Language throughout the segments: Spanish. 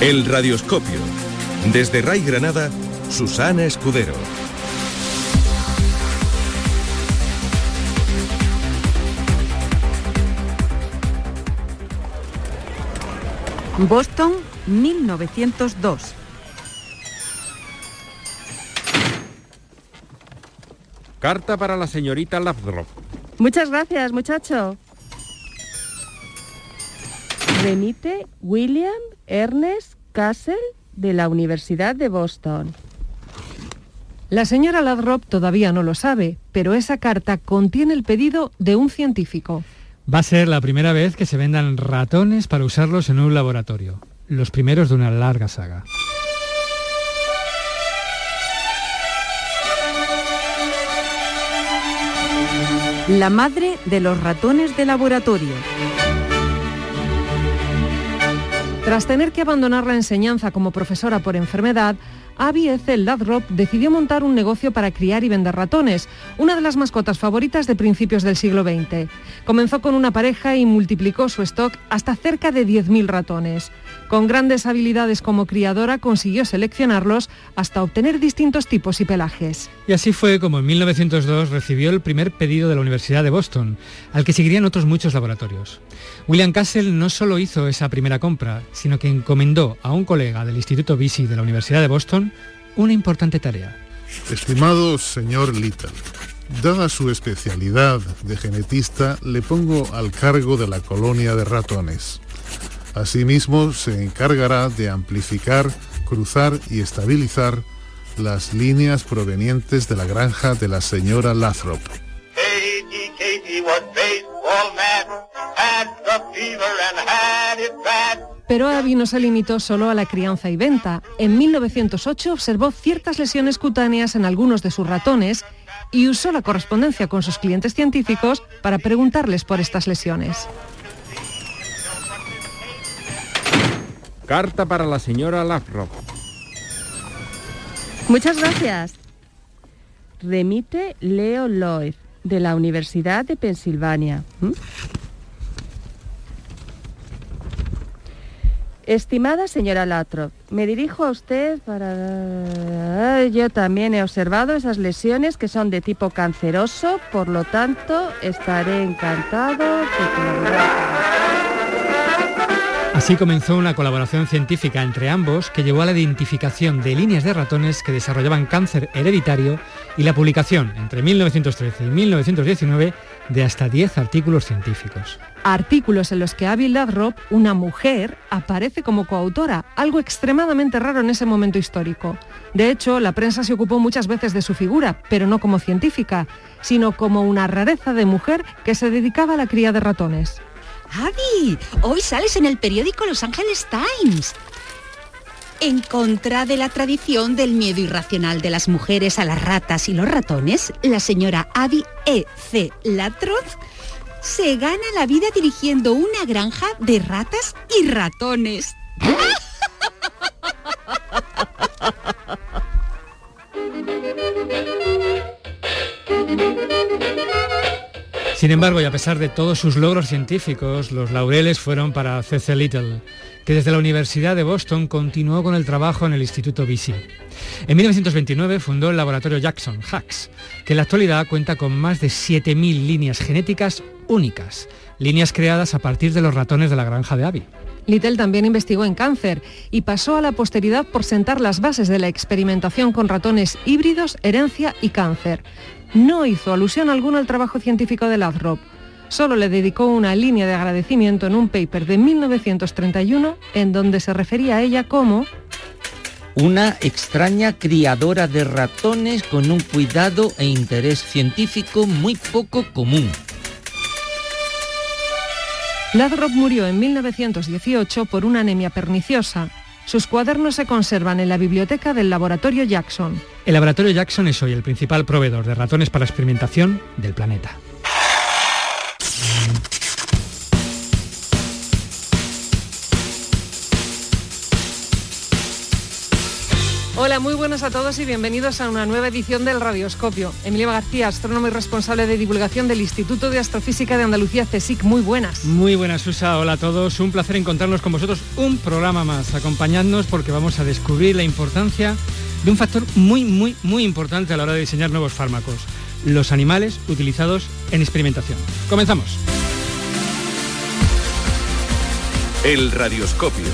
El Radioscopio. Desde Ray Granada, Susana Escudero. Boston, 1902. Carta para la señorita Lathrop. Muchas gracias, muchacho. Remite William Ernest Castle de la Universidad de Boston. La señora Lathrop todavía no lo sabe, pero esa carta contiene el pedido de un científico. Va a ser la primera vez que se vendan ratones para usarlos en un laboratorio. Los primeros de una larga saga. La madre de los ratones de laboratorio. Tras tener que abandonar la enseñanza como profesora por enfermedad, Abby Ethel Lathrop decidió montar un negocio para criar y vender ratones, una de las mascotas favoritas de principios del siglo XX. Comenzó con una pareja y multiplicó su stock hasta cerca de 10.000 ratones. Con grandes habilidades como criadora consiguió seleccionarlos hasta obtener distintos tipos y pelajes. Y así fue como en 1902 recibió el primer pedido de la Universidad de Boston, al que seguirían otros muchos laboratorios. William Castle no solo hizo esa primera compra, sino que encomendó a un colega del Instituto BC de la Universidad de Boston una importante tarea. Estimado señor Little, dada su especialidad de genetista, le pongo al cargo de la colonia de ratones. Asimismo, se encargará de amplificar, cruzar y estabilizar las líneas provenientes de la granja de la señora Lathrop. Pero Abby no se limitó solo a la crianza y venta. En 1908 observó ciertas lesiones cutáneas en algunos de sus ratones y usó la correspondencia con sus clientes científicos para preguntarles por estas lesiones. Carta para la señora Lathrop. Muchas gracias. Remite Leo Lloyd de la Universidad de Pensilvania. Estimada señora Lathrop, me dirijo a usted para... Yo también he observado esas lesiones que son de tipo canceroso, por lo tanto estaré encantado. Así comenzó una colaboración científica entre ambos que llevó a la identificación de líneas de ratones que desarrollaban cáncer hereditario y la publicación entre 1913 y 1919 de hasta 10 artículos científicos. Artículos en los que Abby Lathrop, una mujer, aparece como coautora, algo extremadamente raro en ese momento histórico. De hecho, la prensa se ocupó muchas veces de su figura, pero no como científica, sino como una rareza de mujer que se dedicaba a la cría de ratones. Abby, hoy sales en el periódico Los Angeles Times. En contra de la tradición del miedo irracional de las mujeres a las ratas y los ratones, la señora Abby E. C. Latroz se gana la vida dirigiendo una granja de ratas y ratones. Sin embargo, y a pesar de todos sus logros científicos, los laureles fueron para C.C. Little, que desde la Universidad de Boston continuó con el trabajo en el Instituto BC. En 1929 fundó el laboratorio Jackson, HAX, que en la actualidad cuenta con más de 7.000 líneas genéticas únicas, líneas creadas a partir de los ratones de la granja de Abby. Little también investigó en cáncer y pasó a la posteridad por sentar las bases de la experimentación con ratones híbridos, herencia y cáncer. No hizo alusión alguna al trabajo científico de Lathrop. Solo le dedicó una línea de agradecimiento en un paper de 1931 en donde se refería a ella como una extraña criadora de ratones con un cuidado e interés científico muy poco común. Lathrop murió en 1918 por una anemia perniciosa. Sus cuadernos se conservan en la biblioteca del Laboratorio Jackson. El Laboratorio Jackson es hoy el principal proveedor de ratones para experimentación del planeta. Hola, muy buenas a todos y bienvenidos a una nueva edición del Radioscopio. Emilia García, astrónomo y responsable de divulgación del Instituto de Astrofísica de Andalucía, CSIC. Muy buenas. Muy buenas, Susa. Hola a todos. Un placer encontrarnos con vosotros un programa más. Acompañadnos porque vamos a descubrir la importancia de un factor muy, muy, muy importante a la hora de diseñar nuevos fármacos. Los animales utilizados en experimentación. Comenzamos. El Radioscopio.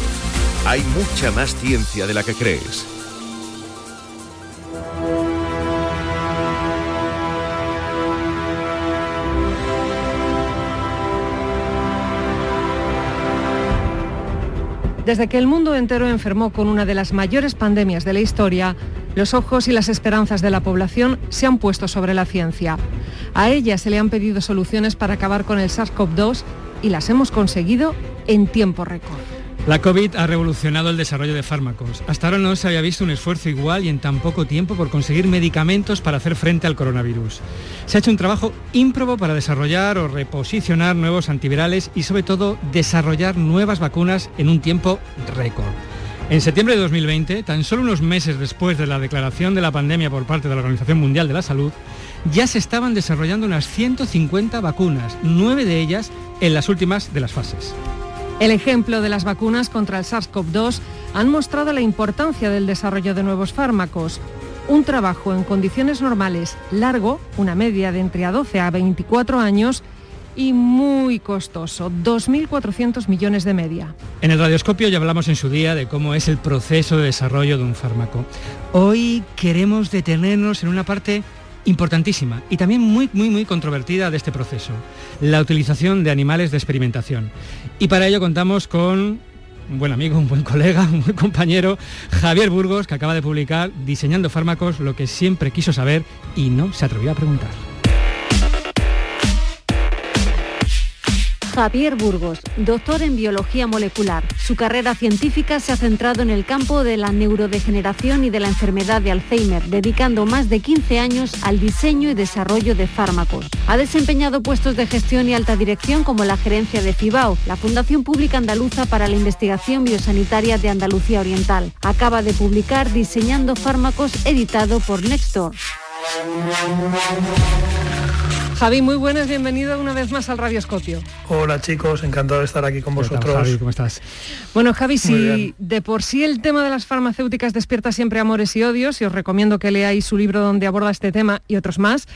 Hay mucha más ciencia de la que crees. Desde que el mundo entero enfermó con una de las mayores pandemias de la historia, los ojos y las esperanzas de la población se han puesto sobre la ciencia. A ella se le han pedido soluciones para acabar con el SARS-CoV-2 y las hemos conseguido en tiempo récord. La COVID ha revolucionado el desarrollo de fármacos. Hasta ahora no se había visto un esfuerzo igual y en tan poco tiempo por conseguir medicamentos para hacer frente al coronavirus. Se ha hecho un trabajo ímprobo para desarrollar o reposicionar nuevos antivirales y sobre todo desarrollar nuevas vacunas en un tiempo récord. En septiembre de 2020, tan solo unos meses después de la declaración de la pandemia por parte de la Organización Mundial de la Salud, ya se estaban desarrollando unas 150 vacunas, nueve de ellas en las últimas de las fases. El ejemplo de las vacunas contra el SARS-CoV-2 han mostrado la importancia del desarrollo de nuevos fármacos. Un trabajo en condiciones normales largo, una media de entre a 12 a 24 años, y muy costoso, 2.400 millones de media. En el radioscopio ya hablamos en su día de cómo es el proceso de desarrollo de un fármaco. Hoy queremos detenernos en una parte importantísima y también muy, muy, muy controvertida de este proceso, la utilización de animales de experimentación. Y para ello contamos con un buen amigo, un buen colega, un buen compañero, Javier Burgos, que acaba de publicar Diseñando fármacos, lo que siempre quiso saber y no se atrevió a preguntar. Javier Burgos, doctor en biología molecular. Su carrera científica se ha centrado en el campo de la neurodegeneración y de la enfermedad de Alzheimer, dedicando más de 15 años al diseño y desarrollo de fármacos. Ha desempeñado puestos de gestión y alta dirección como la gerencia de FIBAO, la Fundación Pública Andaluza para la Investigación Biosanitaria de Andalucía Oriental. Acaba de publicar Diseñando fármacos, editado por Nextdoor. Javi, muy buenas, bienvenido una vez más al Radioscopio. Hola chicos, encantado de estar aquí con vosotros. Javi, ¿cómo estás? Bueno, Javi, si de por sí el tema de las farmacéuticas despierta siempre amores y odios, y os recomiendo que leáis su libro donde aborda este tema y otros más,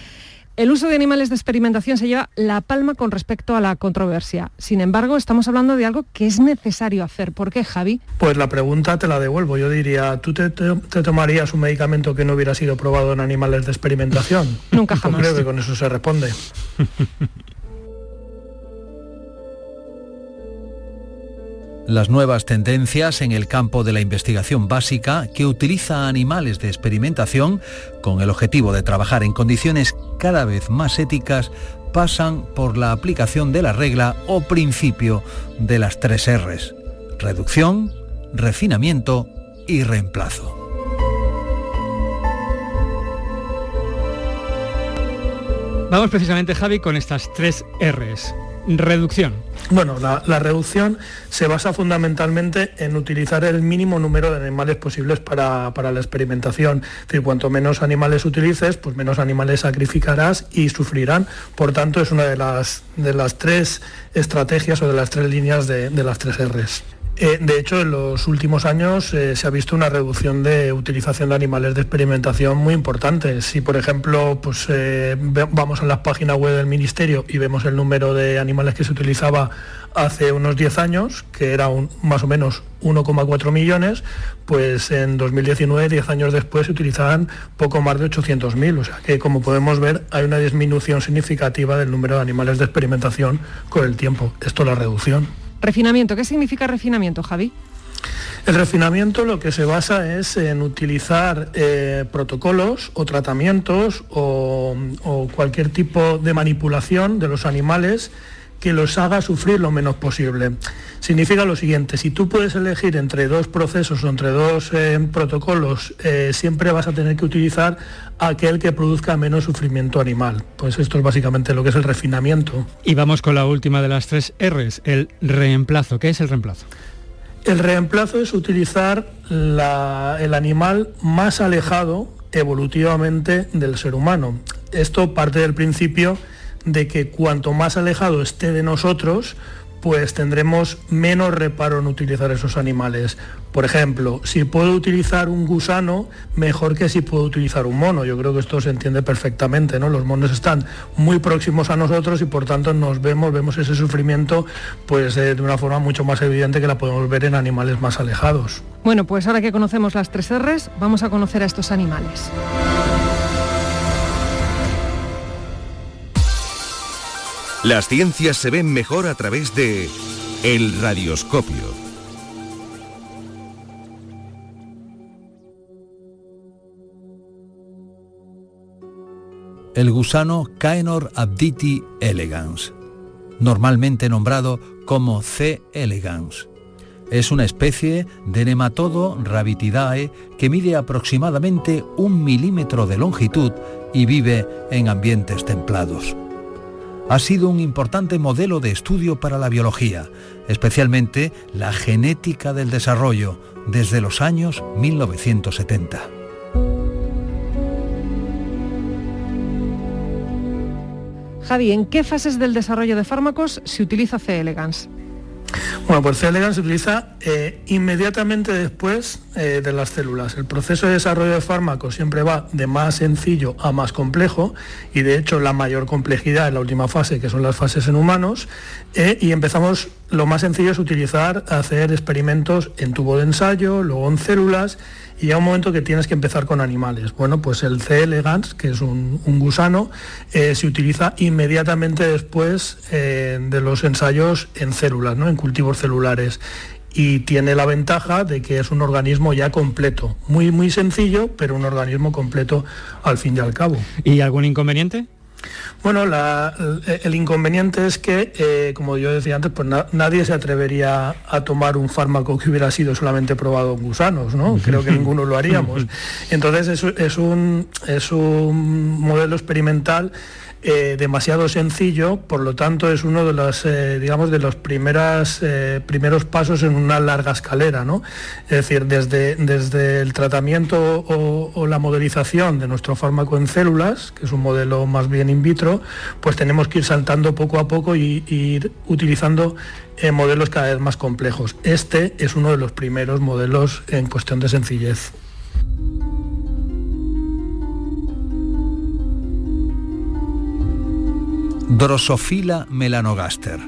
el uso de animales de experimentación se lleva la palma con respecto a la controversia. Sin embargo, estamos hablando de algo que es necesario hacer. ¿Por qué, Javi? Pues la pregunta te la devuelvo. Yo diría, ¿tú te, te- te tomarías un medicamento que no hubiera sido probado en animales de experimentación? Nunca jamás. Creo que con eso se responde. Las nuevas tendencias en el campo de la investigación básica que utiliza animales de experimentación con el objetivo de trabajar en condiciones cada vez más éticas pasan por la aplicación de la regla o principio de las tres Rs. Reducción, refinamiento y reemplazo. Vamos precisamente, Javi, con estas tres Rs. Reducción. Bueno, la, reducción se basa fundamentalmente en utilizar el mínimo número de animales posibles para, para la experimentación. Es decir, cuanto menos animales utilices, pues menos animales sacrificarás y sufrirán. Por tanto, es una de las, de las tres estrategias o de las tres líneas de, de las tres Rs. Eh, de hecho, en los últimos años eh, se ha visto una reducción de utilización de animales de experimentación muy importante. Si, por ejemplo, pues, eh, vamos a las páginas web del Ministerio y vemos el número de animales que se utilizaba hace unos 10 años, que era un- más o menos 1,4 millones, pues en 2019, 10 años después, se utilizaban poco más de 800.000. O sea que, como podemos ver, hay una disminución significativa del número de animales de experimentación con el tiempo. Esto es la reducción. Refinamiento. ¿Qué significa refinamiento, Javi? El refinamiento lo que se basa es en utilizar eh, protocolos o tratamientos o, o cualquier tipo de manipulación de los animales que los haga sufrir lo menos posible. Significa lo siguiente, si tú puedes elegir entre dos procesos o entre dos eh, protocolos, eh, siempre vas a tener que utilizar aquel que produzca menos sufrimiento animal. Pues esto es básicamente lo que es el refinamiento. Y vamos con la última de las tres R's, el reemplazo. ¿Qué es el reemplazo? El reemplazo es utilizar el animal más alejado evolutivamente del ser humano. Esto parte del principio de que cuanto más alejado esté de nosotros, pues tendremos menos reparo en utilizar esos animales. Por ejemplo, si puedo utilizar un gusano, mejor que si puedo utilizar un mono. Yo creo que esto se entiende perfectamente, ¿no? Los monos están muy próximos a nosotros y por tanto nos vemos, vemos ese sufrimiento pues eh, de una forma mucho más evidente que la podemos ver en animales más alejados. Bueno, pues ahora que conocemos las tres R's, vamos a conocer a estos animales. Las ciencias se ven mejor a través de el radioscopio. El gusano Caenor abditi elegans, normalmente nombrado como C. elegans. Es una especie de nematodo Rabitidae que mide aproximadamente un milímetro de longitud y vive en ambientes templados ha sido un importante modelo de estudio para la biología, especialmente la genética del desarrollo, desde los años 1970. Javi, ¿en qué fases del desarrollo de fármacos se utiliza C. elegans? Bueno, pues C. elegans se utiliza eh, inmediatamente después eh, de las células. El proceso de desarrollo de fármacos siempre va de más sencillo a más complejo y de hecho la mayor complejidad en la última fase, que son las fases en humanos, eh, y empezamos, lo más sencillo es utilizar, hacer experimentos en tubo de ensayo, luego en células y a un momento que tienes que empezar con animales. Bueno, pues el C. elegans, que es un, gusano, eh, se utiliza inmediatamente después de los ensayos en células, ¿no? en cultivos celulares. Y tiene la ventaja de que es un organismo ya completo, muy, muy sencillo, pero un organismo completo al fin y al cabo. ¿Y algún inconveniente? Bueno, el inconveniente es que, eh, como yo decía antes, pues nadie se atrevería a tomar un fármaco que hubiera sido solamente probado en gusanos, ¿no? Creo que ninguno lo haríamos. Entonces es, un, es un modelo experimental eh, demasiado sencillo, por lo tanto es uno de los, eh, digamos, de los primeras, eh, primeros pasos en una larga escalera, ¿no? Es decir, desde, desde el tratamiento o, la modelización de nuestro fármaco en células, que es un modelo más bien in vitro, pues tenemos que ir saltando poco a poco y, y ir utilizando modelos cada vez más complejos. Este es uno de los primeros modelos en cuestión de sencillez. Drosophila melanogaster.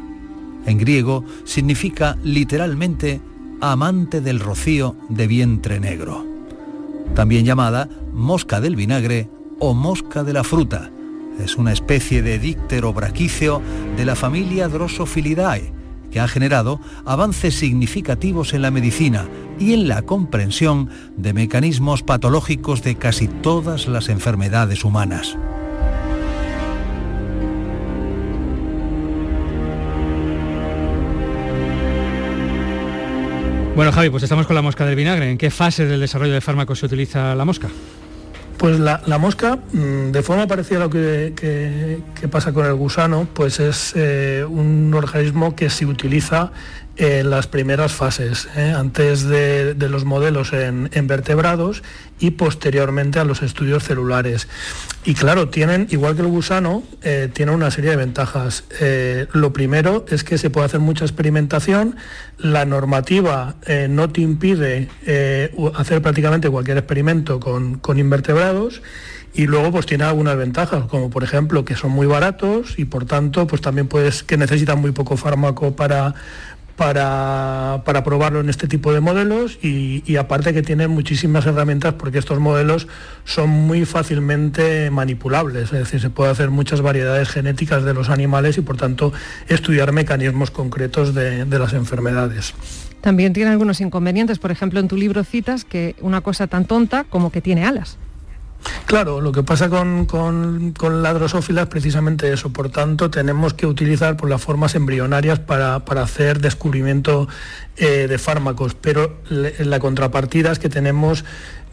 En griego significa literalmente amante del rocío de vientre negro. También llamada mosca del vinagre o mosca de la fruta. Es una especie de díctero braquíceo de la familia Drosophilidae que ha generado avances significativos en la medicina y en la comprensión de mecanismos patológicos de casi todas las enfermedades humanas. Bueno, Javi, pues estamos con la mosca del vinagre. ¿En qué fase del desarrollo de fármacos se utiliza la mosca? Pues la, mosca, mm, de forma parecida a lo que, pasa con el gusano, pues es eh, un organismo que se utiliza en las primeras fases, ¿eh? antes de, los modelos en, vertebrados y posteriormente a los estudios celulares. Y claro, tienen, igual que el gusano, eh, tiene una serie de ventajas. Eh, lo primero es que se puede hacer mucha experimentación, la normativa no te impide hacer prácticamente cualquier experimento con, con invertebrados y luego pues tiene algunas ventajas, como por ejemplo que son muy baratos y por tanto pues también puedes que necesitan muy poco fármaco para para, probarlo en este tipo de modelos y, aparte que tienen muchísimas herramientas porque estos modelos son muy fácilmente manipulables, es decir, se puede hacer muchas variedades genéticas de los animales y por tanto estudiar mecanismos concretos de las enfermedades. También tiene algunos inconvenientes, por ejemplo en tu libro citas que una cosa tan tonta como que tiene alas. Claro, lo que pasa con, con, la drosófila es precisamente eso. Por tanto, tenemos que utilizar por las formas embrionarias para, hacer descubrimiento eh, de fármacos. Pero la contrapartida es que tenemos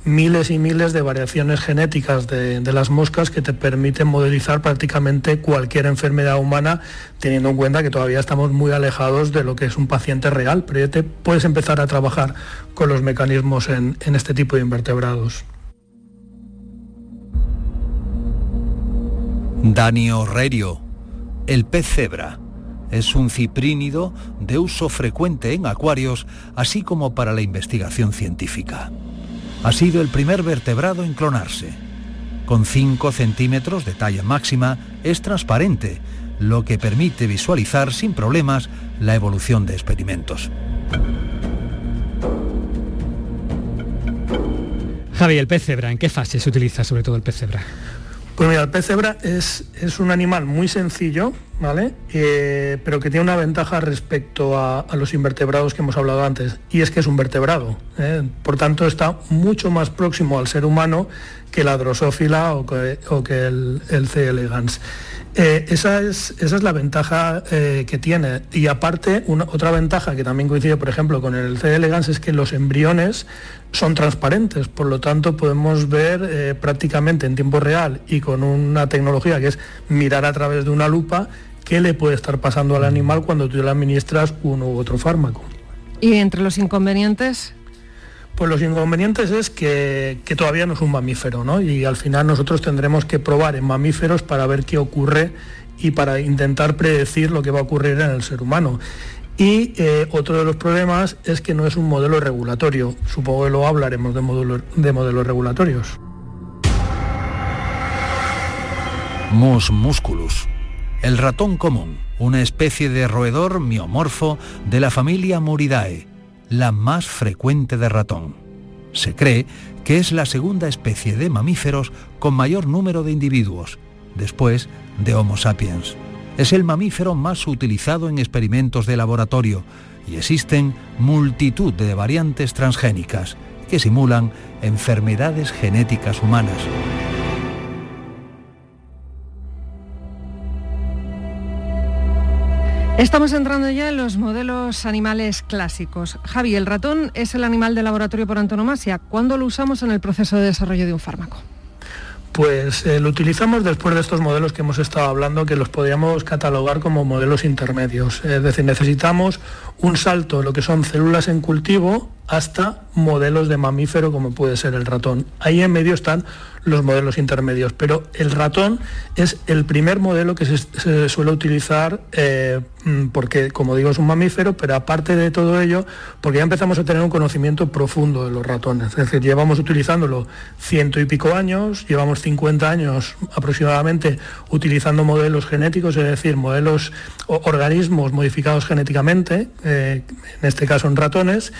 miles y miles de variaciones genéticas de, las moscas que te permiten modelizar prácticamente cualquier enfermedad humana, teniendo en cuenta que todavía estamos muy alejados de lo que es un paciente real, pero ya te puedes empezar a trabajar con los mecanismos en este tipo de invertebrados. Dani Orrerio, el pez cebra. Es un ciprínido de uso frecuente en acuarios, así como para la investigación científica. Ha sido el primer vertebrado en clonarse. Con 5 centímetros de talla máxima, es transparente, lo que permite visualizar sin problemas la evolución de experimentos. Javi, el pez cebra, ¿en qué fase se utiliza sobre todo el pez cebra? Pues mira, el pez cebra es, es un animal muy sencillo, ¿vale? Eh, pero que tiene una ventaja respecto a, los invertebrados que hemos hablado antes, y es que es un vertebrado. ¿eh? Por tanto, está mucho más próximo al ser humano que la drosófila o que, el, C. elegans. Eh, esa, es, esa, es, la ventaja que tiene. Y aparte, una, otra ventaja que también coincide, por ejemplo, con el C. elegans es que los embriones son transparentes, por lo tanto podemos ver eh, prácticamente en tiempo real y con una tecnología que es mirar a través de una lupa qué le puede estar pasando al animal cuando tú le administras uno u otro fármaco. ¿Y entre los inconvenientes? Pues los inconvenientes es que, que, todavía no es un mamífero, ¿no? Y al final nosotros tendremos que probar en mamíferos para ver qué ocurre y para intentar predecir lo que va a ocurrir en el ser humano. Y eh, otro de los problemas es que no es un modelo regulatorio. Supongo que lo hablaremos de, de modelos regulatorios. Mus musculus. El ratón común, una especie de roedor miomorfo de la familia Muridae, la más frecuente de ratón. Se cree que es la segunda especie de mamíferos con mayor número de individuos, después de Homo sapiens es el mamífero más utilizado en experimentos de laboratorio y existen multitud de variantes transgénicas que simulan enfermedades genéticas humanas. Estamos entrando ya en los modelos animales clásicos. Javi, el ratón es el animal de laboratorio por antonomasia. ¿Cuándo lo usamos en el proceso de desarrollo de un fármaco? Pues eh, lo utilizamos después de estos modelos que hemos estado hablando, que los podríamos catalogar como modelos intermedios. Es decir, necesitamos un salto, lo que son células en cultivo, hasta modelos de mamífero como puede ser el ratón. Ahí en medio están los modelos intermedios, pero el ratón es el primer modelo que se, suele utilizar eh, porque, como digo, es un mamífero, pero aparte de todo ello, porque ya empezamos a tener un conocimiento profundo de los ratones. Es decir, llevamos utilizándolo ciento y pico años, llevamos 50 años aproximadamente utilizando modelos genéticos, es decir, modelos, o organismos modificados genéticamente, eh, en este caso en ratones,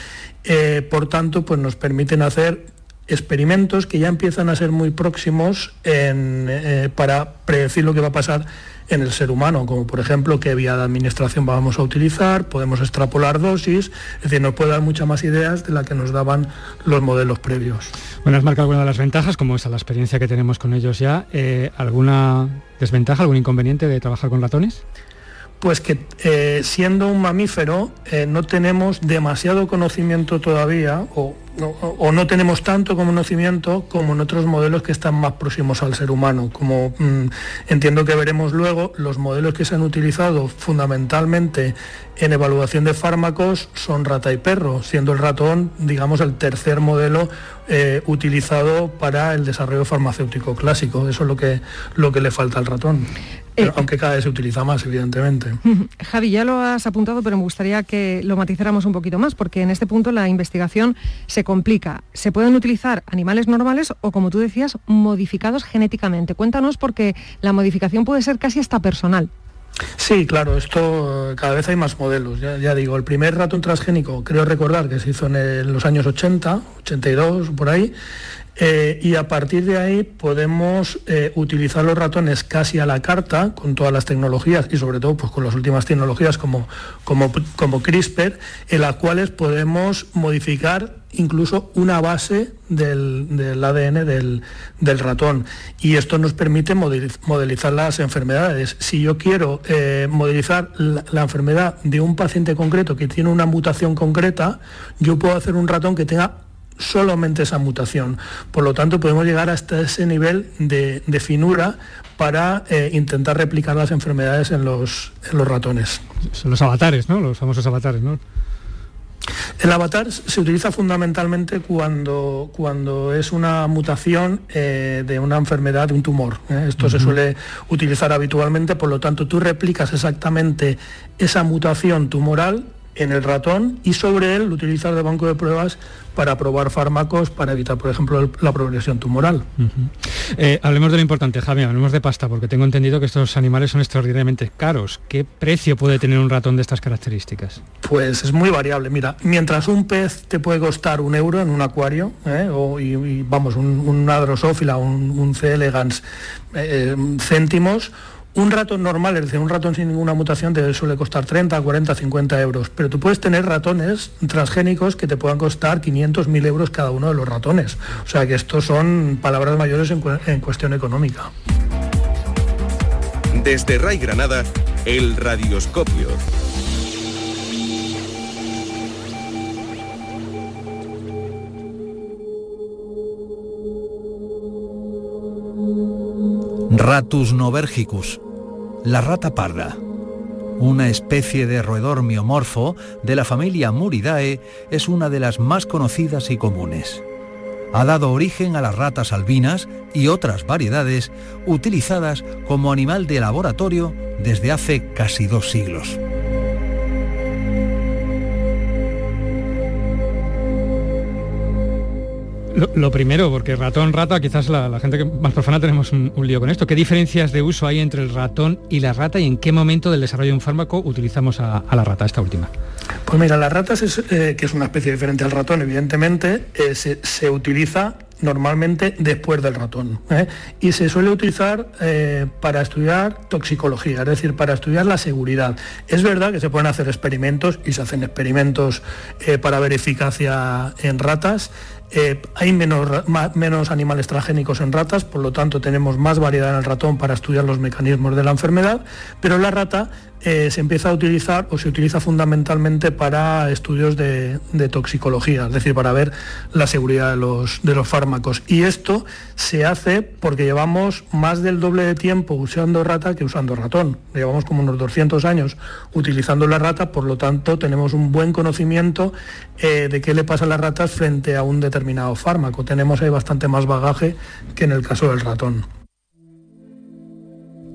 eh, por tanto, pues nos permiten hacer experimentos que ya empiezan a ser muy próximos eh, para predecir lo que va a pasar en el ser humano, como por ejemplo qué vía de administración vamos a utilizar, podemos extrapolar dosis, es decir, nos puede dar muchas más ideas de la que nos daban los modelos previos. Bueno, has marcado alguna de las ventajas, como esa la experiencia que tenemos con ellos ya. Eh, ¿Alguna desventaja, algún inconveniente de trabajar con ratones? Pues que eh, siendo un mamífero no tenemos demasiado conocimiento todavía, o o no tenemos tanto conocimiento como en otros modelos que están más próximos al ser humano. Como mm, entiendo que veremos luego, los modelos que se han utilizado fundamentalmente en evaluación de fármacos son rata y perro, siendo el ratón, digamos, el tercer modelo eh, utilizado para el desarrollo farmacéutico clásico. Eso es lo que, lo que le falta al ratón. Eh, aunque cada vez se utiliza más, evidentemente. Javi, ya lo has apuntado, pero me gustaría que lo matizáramos un poquito más, porque en este punto la investigación se complica. Se pueden utilizar animales normales o, como tú decías, modificados genéticamente. Cuéntanos porque la modificación puede ser casi hasta personal. Sí, claro, esto cada vez hay más modelos. Ya, digo, el primer ratón transgénico, creo recordar que se hizo en, los años 80, 82, por ahí, eh, y a partir de ahí podemos eh, utilizar los ratones casi a la carta con todas las tecnologías y sobre todo pues, con las últimas tecnologías como, como, como CRISPR, en las cuales podemos modificar incluso una base del, ADN del, ratón. Y esto nos permite modelizar las enfermedades. Si yo quiero eh, modelizar la, enfermedad de un paciente concreto que tiene una mutación concreta, yo puedo hacer un ratón que tenga solamente esa mutación. Por lo tanto, podemos llegar hasta ese nivel de, finura para eh, intentar replicar las enfermedades en los, en los ratones. Son los avatares, ¿no? Los famosos avatares, ¿no? El avatar se utiliza fundamentalmente cuando, cuando es una mutación eh, de una enfermedad, de un tumor. ¿eh? Esto se suele utilizar habitualmente, por lo tanto tú replicas exactamente esa mutación tumoral en el ratón y sobre él lo utilizas de banco de pruebas para probar fármacos para evitar, por ejemplo, la progresión tumoral. Eh, hablemos de lo importante, Javi, hablemos de pasta, porque tengo entendido que estos animales son extraordinariamente caros. ¿Qué precio puede tener un ratón de estas características? Pues es muy variable. Mira, mientras un pez te puede costar un euro en un acuario, ¿eh? o, y, vamos, un, un adrosófila, un, un C. elegans, eh, céntimos, un ratón normal, es decir, un ratón sin ninguna mutación te suele costar 30, 40, 50 euros, pero tú puedes tener ratones transgénicos que te puedan costar 500, 1000 euros cada uno de los ratones. O sea que estos son palabras mayores en, en cuestión económica. Desde Ray Granada, el radioscopio. Ratus novergicus la rata parda. Una especie de roedor miomorfo de la familia Muridae es una de las más conocidas y comunes. Ha dado origen a las ratas albinas y otras variedades utilizadas como animal de laboratorio desde hace casi dos siglos. Lo, primero, porque ratón, rata, quizás la, gente que más profana tenemos un, lío con esto. ¿Qué diferencias de uso hay entre el ratón y la rata y en qué momento del desarrollo de un fármaco utilizamos a, la rata, esta última? Pues mira, la rata, es, eh, que es una especie diferente al ratón, evidentemente, eh, se, utiliza normalmente después del ratón. ¿eh? Y se suele utilizar para estudiar toxicología, es decir, para estudiar la seguridad. Es verdad que se pueden hacer experimentos y se hacen experimentos para ver eficacia en ratas, eh, hay menos, menos, animales transgénicos en ratas, por lo tanto tenemos más variedad en el ratón para estudiar los mecanismos de la enfermedad, pero la rata eh, se empieza a utilizar o se utiliza fundamentalmente para estudios de, toxicología, es decir, para ver la seguridad de los, de los fármacos. Y esto se hace porque llevamos más del doble de tiempo usando rata que usando ratón. Llevamos como unos 200 años utilizando la rata, por lo tanto tenemos un buen conocimiento eh, de qué le pasa a las ratas frente a un determinado fármaco. Tenemos ahí bastante más bagaje que en el caso del ratón.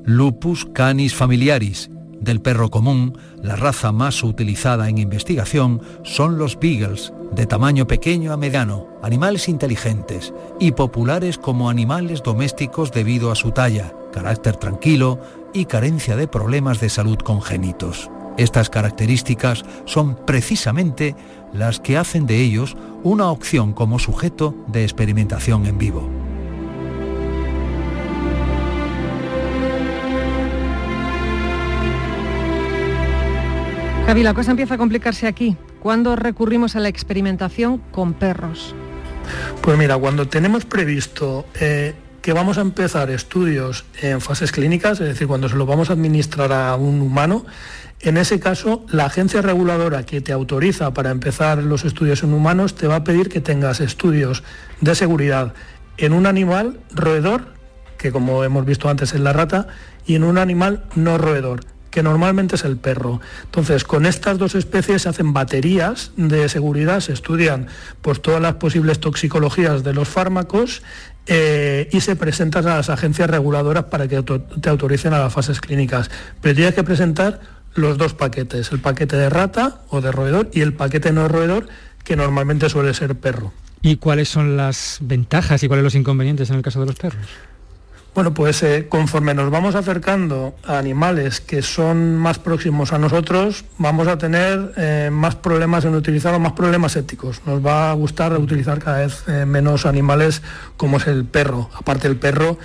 Lupus canis familiaris del perro común, la raza más utilizada en investigación son los beagles, de tamaño pequeño a mediano, animales inteligentes y populares como animales domésticos debido a su talla, carácter tranquilo y carencia de problemas de salud congénitos. Estas características son precisamente las que hacen de ellos una opción como sujeto de experimentación en vivo. Javi, la cosa empieza a complicarse aquí. ¿Cuándo recurrimos a la experimentación con perros? Pues mira, cuando tenemos previsto eh, que vamos a empezar estudios en fases clínicas, es decir, cuando se lo vamos a administrar a un humano, en ese caso, la agencia reguladora que te autoriza para empezar los estudios en humanos te va a pedir que tengas estudios de seguridad en un animal roedor, que como hemos visto antes es la rata, y en un animal no roedor que normalmente es el perro. Entonces, con estas dos especies se hacen baterías de seguridad, se estudian pues, todas las posibles toxicologías de los fármacos eh, y se presentan a las agencias reguladoras para que te autoricen a las fases clínicas. Pero tienes que presentar los dos paquetes, el paquete de rata o de roedor y el paquete no roedor, que normalmente suele ser perro. ¿Y cuáles son las ventajas y cuáles los inconvenientes en el caso de los perros? Bueno, pues eh, conforme nos vamos acercando a animales que son más próximos a nosotros, vamos a tener eh, más problemas en utilizar más problemas éticos. Nos va a gustar utilizar cada vez eh, menos animales como es el perro. Aparte el perro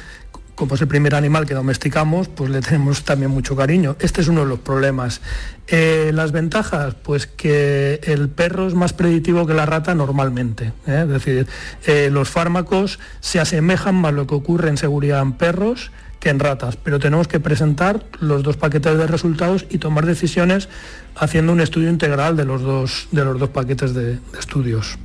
como es el primer animal que domesticamos, pues le tenemos también mucho cariño. Este es uno de los problemas. Eh, las ventajas, pues que el perro es más predictivo que la rata normalmente. ¿eh? Es decir, eh, los fármacos se asemejan más a lo que ocurre en seguridad en perros que en ratas, pero tenemos que presentar los dos paquetes de resultados y tomar decisiones haciendo un estudio integral de los dos, de los dos paquetes de estudios.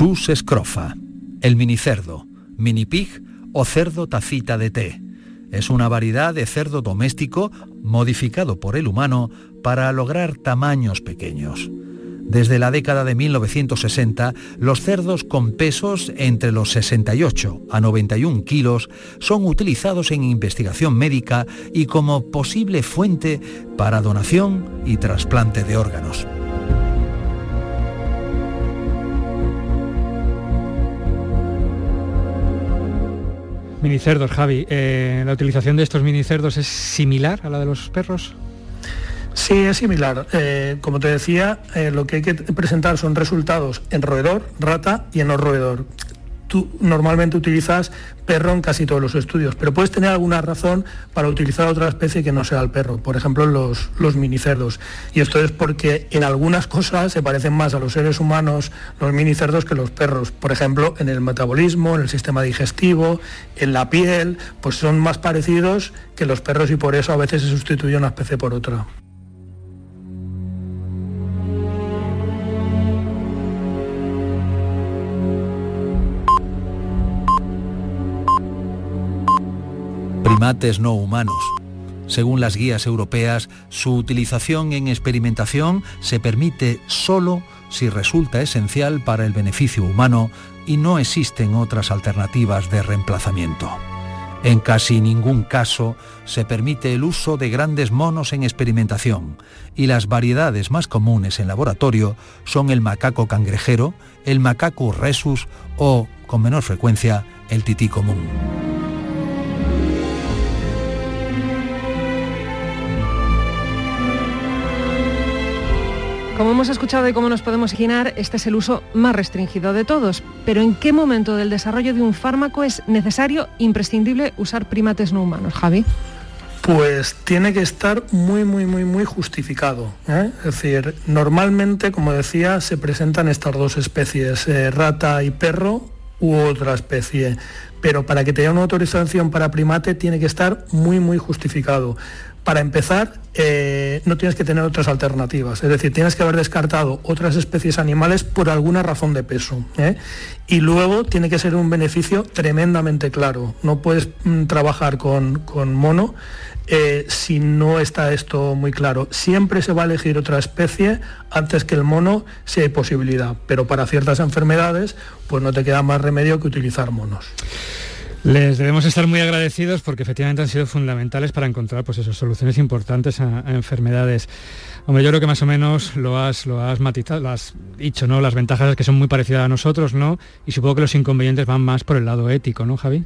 Sus escrofa, el minicerdo, minipig o cerdo tacita de té. Es una variedad de cerdo doméstico modificado por el humano para lograr tamaños pequeños. Desde la década de 1960, los cerdos con pesos entre los 68 a 91 kilos son utilizados en investigación médica y como posible fuente para donación y trasplante de órganos. Minicerdos, Javi. Eh, ¿La utilización de estos minicerdos es similar a la de los perros? Sí, es similar. Eh, como te decía, eh, lo que hay que presentar son resultados en roedor, rata y en no roedor tú normalmente utilizas perro en casi todos los estudios, pero puedes tener alguna razón para utilizar otra especie que no sea el perro, por ejemplo los, minicerdos. Y esto es porque en algunas cosas se parecen más a los seres humanos los minicerdos que los perros. Por ejemplo, en el metabolismo, en el sistema digestivo, en la piel, pues son más parecidos que los perros y por eso a veces se sustituye una especie por otra. Primates no humanos. Según las guías europeas, su utilización en experimentación se permite solo si resulta esencial para el beneficio humano y no existen otras alternativas de reemplazamiento. En casi ningún caso se permite el uso de grandes monos en experimentación y las variedades más comunes en laboratorio son el macaco cangrejero, el macaco rhesus o, con menor frecuencia, el tití común. Como hemos escuchado y como nos podemos imaginar, este es el uso más restringido de todos. Pero ¿en qué momento del desarrollo de un fármaco es necesario, imprescindible, usar primates no humanos, Javi? Pues tiene que estar muy, muy, muy, muy justificado. ¿eh? Es decir, normalmente, como decía, se presentan estas dos especies, eh, rata y perro u otra especie. Pero para que tenga una autorización para primate tiene que estar muy, muy justificado para empezar, eh, no tienes que tener otras alternativas. Es decir, tienes que haber descartado otras especies animales por alguna razón de peso. ¿eh? Y luego tiene que ser un beneficio tremendamente claro. No puedes mm, trabajar con, mono eh, si no está esto muy claro. Siempre se va a elegir otra especie antes que el mono si hay posibilidad. Pero para ciertas enfermedades, pues no te queda más remedio que utilizar monos. Les debemos estar muy agradecidos porque efectivamente han sido fundamentales para encontrar pues soluciones importantes a, enfermedades. Hombre, yo creo que más o menos lo has, lo has matizado, lo has dicho, ¿no? Las ventajas que son muy parecidas a nosotros, ¿no? Y supongo que los inconvenientes van más por el lado ético, ¿no, Javi?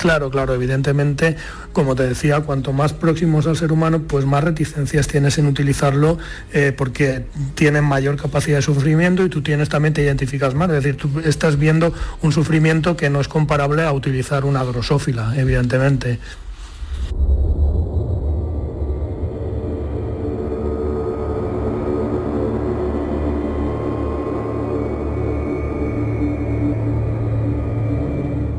Claro, claro, evidentemente, como te decía, cuanto más próximos al ser humano, pues más reticencias tienes en utilizarlo eh, porque tienen mayor capacidad de sufrimiento y tú tienes también, te identificas más, es decir, tú estás viendo un sufrimiento que no es comparable a utilizar una grosófila, evidentemente.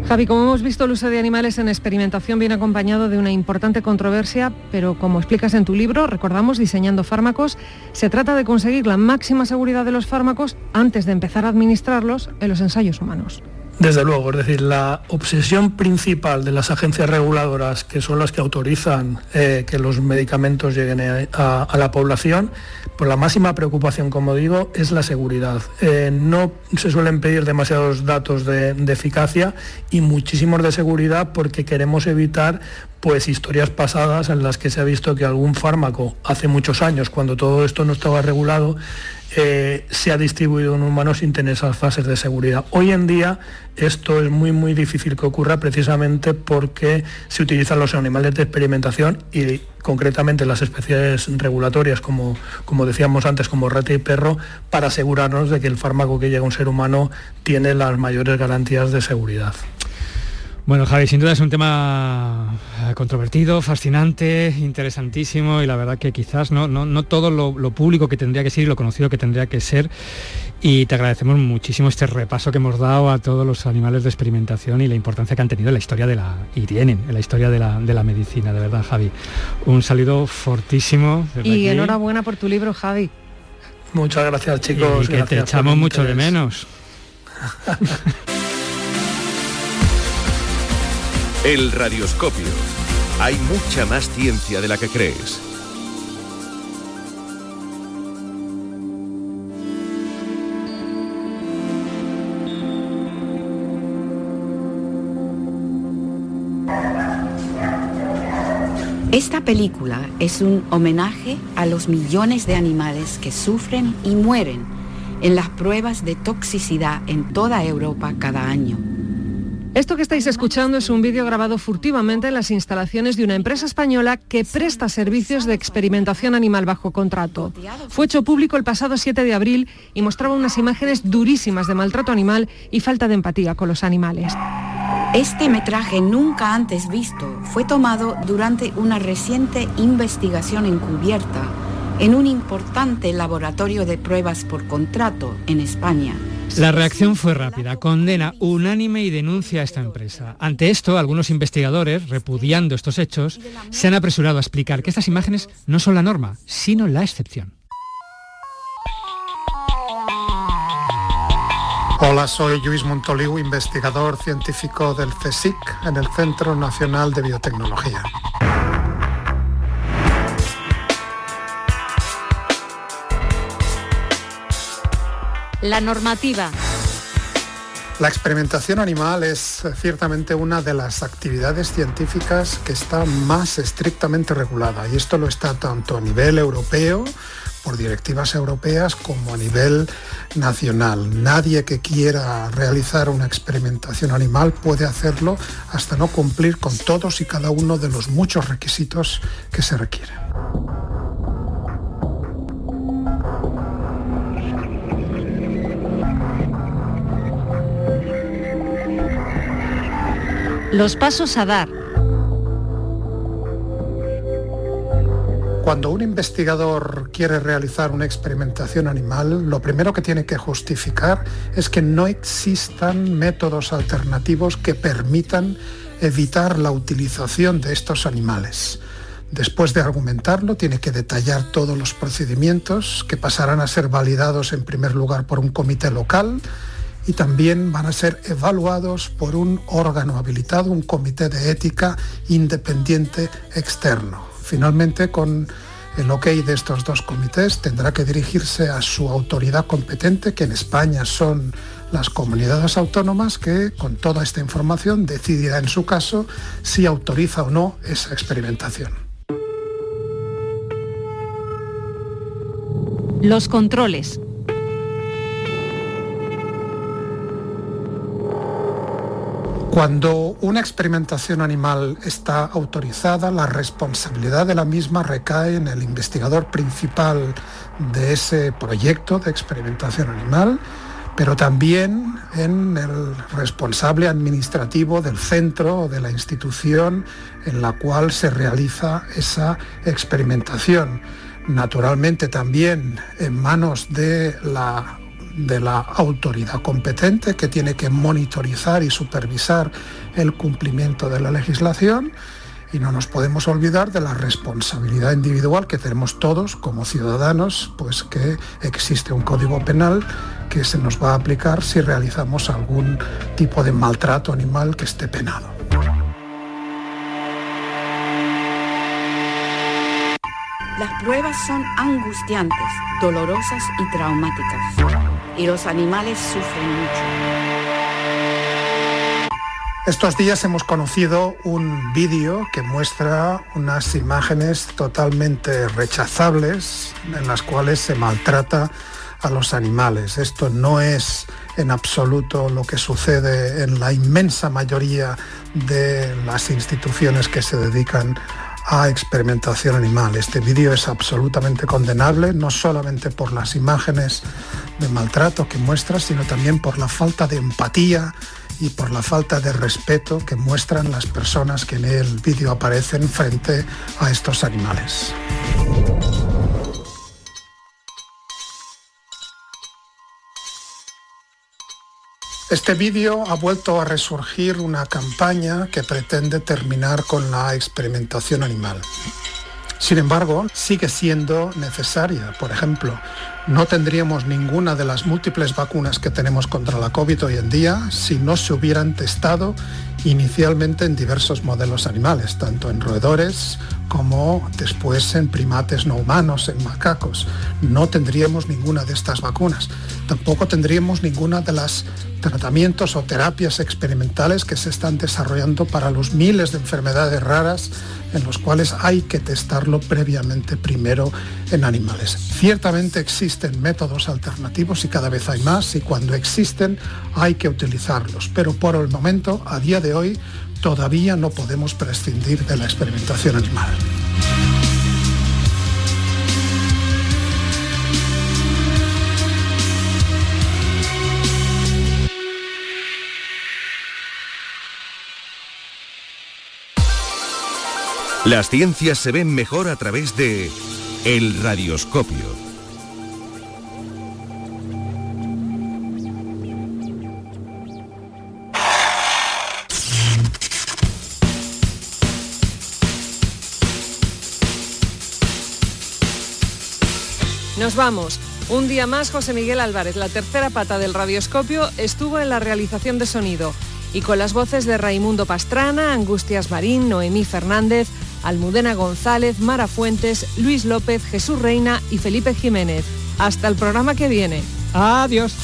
Javi, como hemos visto, el uso de animales en experimentación viene acompañado de una importante controversia, pero como explicas en tu libro, recordamos, diseñando fármacos, se trata de conseguir la máxima seguridad de los fármacos antes de empezar a administrarlos en los ensayos humanos. Desde luego, es decir, la obsesión principal de las agencias reguladoras, que son las que autorizan eh, que los medicamentos lleguen a, la población, pues la máxima preocupación, como digo, es la seguridad. Eh, no se suelen pedir demasiados datos de, de eficacia y muchísimos de seguridad porque queremos evitar pues historias pasadas en las que se ha visto que algún fármaco hace muchos años, cuando todo esto no estaba regulado, eh, se ha distribuido en humanos sin tener esas fases de seguridad. Hoy en día esto es muy muy difícil que ocurra precisamente porque se utilizan los animales de experimentación y concretamente las especies regulatorias, como, como decíamos antes, como rata y perro, para asegurarnos de que el fármaco que llega a un ser humano tiene las mayores garantías de seguridad. Bueno, Javi, sin duda es un tema eh, controvertido, fascinante, interesantísimo y la verdad que quizás no, no, todo lo, público que tendría que ser y lo conocido que tendría que ser. Y te agradecemos muchísimo este repaso que hemos dado a todos los animales de experimentación y la importancia que han tenido en la historia de la, y tienen en la historia de la, medicina, de verdad, Javi. Un saludo fortísimo. Y enhorabuena por tu libro, Javi. Muchas gracias, chicos. Y que te echamos mucho de menos. El radioscopio. Hay mucha más ciencia de la que crees. Esta película es un homenaje a los millones de animales que sufren y mueren en las pruebas de toxicidad en toda Europa cada año. Esto que estáis escuchando es un vídeo grabado furtivamente en las instalaciones de una empresa española que presta servicios de experimentación animal bajo contrato. Fue hecho público el pasado 7 de abril y mostraba unas imágenes durísimas de maltrato animal y falta de empatía con los animales. Este metraje nunca antes visto fue tomado durante una reciente investigación encubierta en un importante laboratorio de pruebas por contrato en España. La reacción fue rápida, condena unánime y denuncia a esta empresa. Ante esto, algunos investigadores, repudiando estos hechos, se han apresurado a explicar que estas imágenes no son la norma, sino la excepción. Hola, soy Luis Montoliu, investigador científico del CSIC en el Centro Nacional de Biotecnología. La normativa. La experimentación animal es ciertamente una de las actividades científicas que está más estrictamente regulada y esto lo está tanto a nivel europeo por directivas europeas como a nivel nacional. Nadie que quiera realizar una experimentación animal puede hacerlo hasta no cumplir con todos y cada uno de los muchos requisitos que se requieren. Los pasos a dar. Cuando un investigador quiere realizar una experimentación animal, lo primero que tiene que justificar es que no existan métodos alternativos que permitan evitar la utilización de estos animales. Después de argumentarlo, tiene que detallar todos los procedimientos que pasarán a ser validados en primer lugar por un comité local, y también van a ser evaluados por un órgano habilitado, un comité de ética independiente externo. Finalmente, con el ok de estos dos comités, tendrá que dirigirse a su autoridad competente, que en España son las comunidades autónomas, que con toda esta información decidirá en su caso si autoriza o no esa experimentación. Los controles. Cuando una experimentación animal está autorizada, la responsabilidad de la misma recae en el investigador principal de ese proyecto de experimentación animal, pero también en el responsable administrativo del centro o de la institución en la cual se realiza esa experimentación. Naturalmente también en manos de la de la autoridad competente que tiene que monitorizar y supervisar el cumplimiento de la legislación y no nos podemos olvidar de la responsabilidad individual que tenemos todos como ciudadanos, pues que existe un código penal que se nos va a aplicar si realizamos algún tipo de maltrato animal que esté penado. Las pruebas son angustiantes, dolorosas y traumáticas. Y los animales sufren mucho. Estos días hemos conocido un vídeo que muestra unas imágenes totalmente rechazables en las cuales se maltrata a los animales. Esto no es en absoluto lo que sucede en la inmensa mayoría de las instituciones que se dedican a experimentación animal. Este vídeo es absolutamente condenable, no solamente por las imágenes de maltrato que muestra, sino también por la falta de empatía y por la falta de respeto que muestran las personas que en el vídeo aparecen frente a estos animales. Este vídeo ha vuelto a resurgir una campaña que pretende terminar con la experimentación animal. Sin embargo, sigue siendo necesaria. Por ejemplo, no tendríamos ninguna de las múltiples vacunas que tenemos contra la COVID hoy en día si no se hubieran testado inicialmente en diversos modelos animales, tanto en roedores como después en primates no humanos, en macacos. No tendríamos ninguna de estas vacunas. Tampoco tendríamos ninguna de las tratamientos o terapias experimentales que se están desarrollando para los miles de enfermedades raras en los cuales hay que testarlo previamente primero en animales. Ciertamente existen métodos alternativos y cada vez hay más y cuando existen hay que utilizarlos, pero por el momento, a día de hoy, todavía no podemos prescindir de la experimentación animal. Las ciencias se ven mejor a través de El Radioscopio. Nos vamos. Un día más, José Miguel Álvarez, la tercera pata del radioscopio, estuvo en la realización de sonido y con las voces de Raimundo Pastrana, Angustias Marín, Noemí Fernández, Almudena González, Mara Fuentes, Luis López, Jesús Reina y Felipe Jiménez. Hasta el programa que viene. Adiós.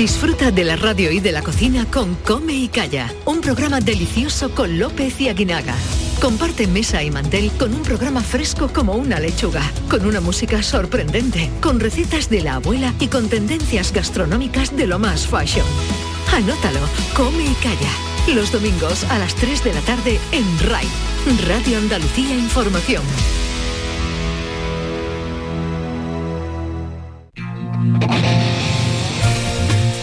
Disfruta de la radio y de la cocina con Come y Calla, un programa delicioso con López y Aguinaga. Comparte mesa y mantel con un programa fresco como una lechuga, con una música sorprendente, con recetas de la abuela y con tendencias gastronómicas de lo más fashion. Anótalo, Come y Calla, los domingos a las 3 de la tarde en RAI, Radio Andalucía Información.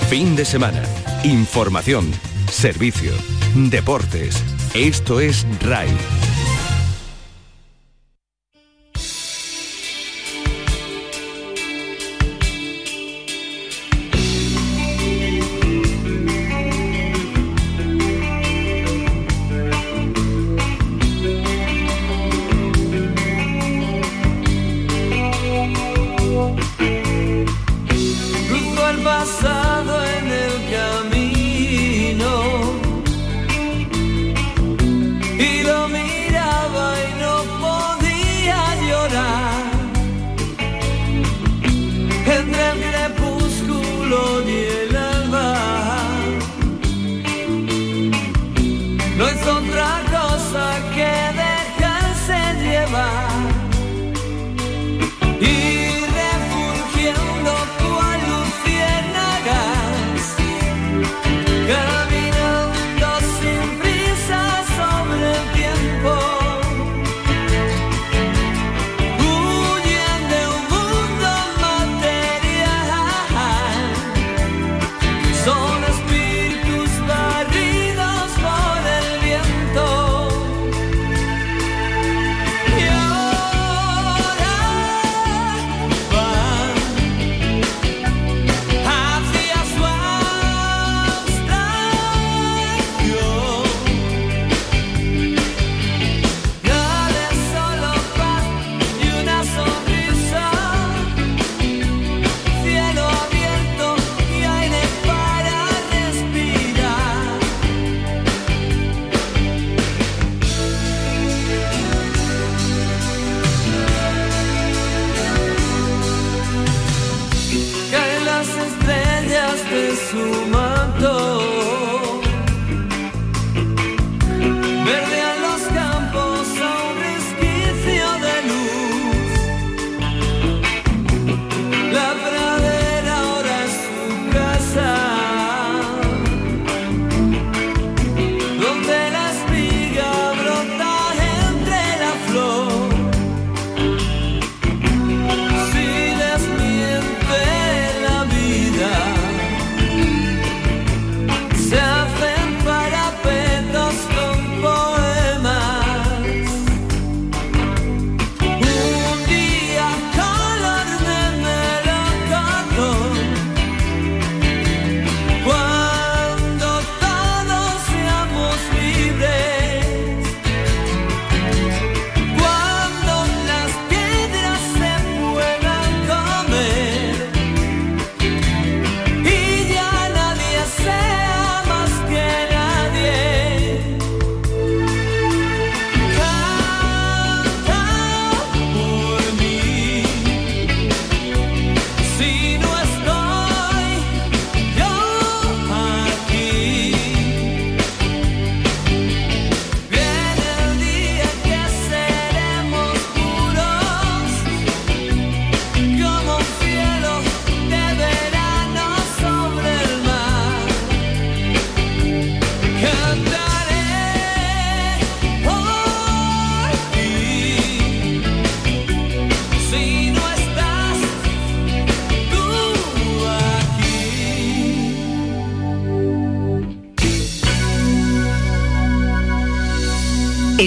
Fin de semana. Información. Servicio. Deportes. Esto es RAI.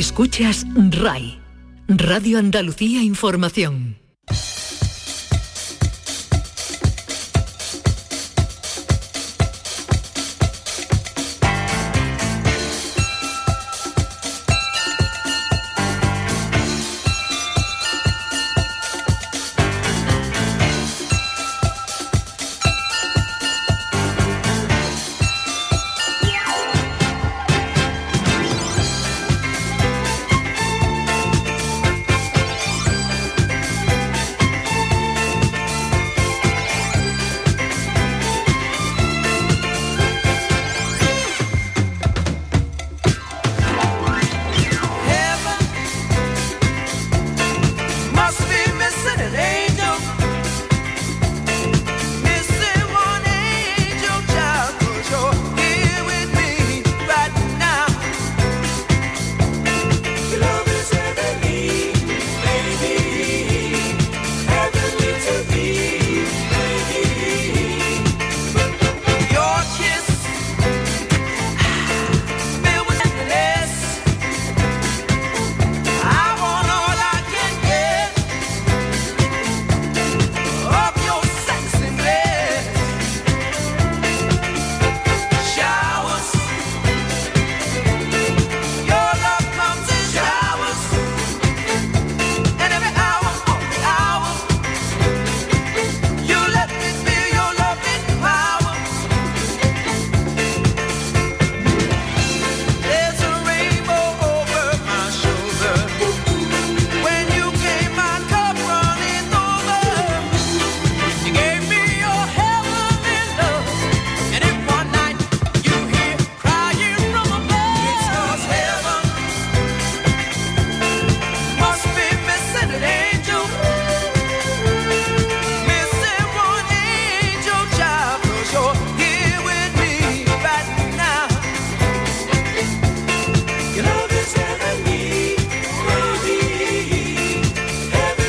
Escuchas RAI, Radio Andalucía Información.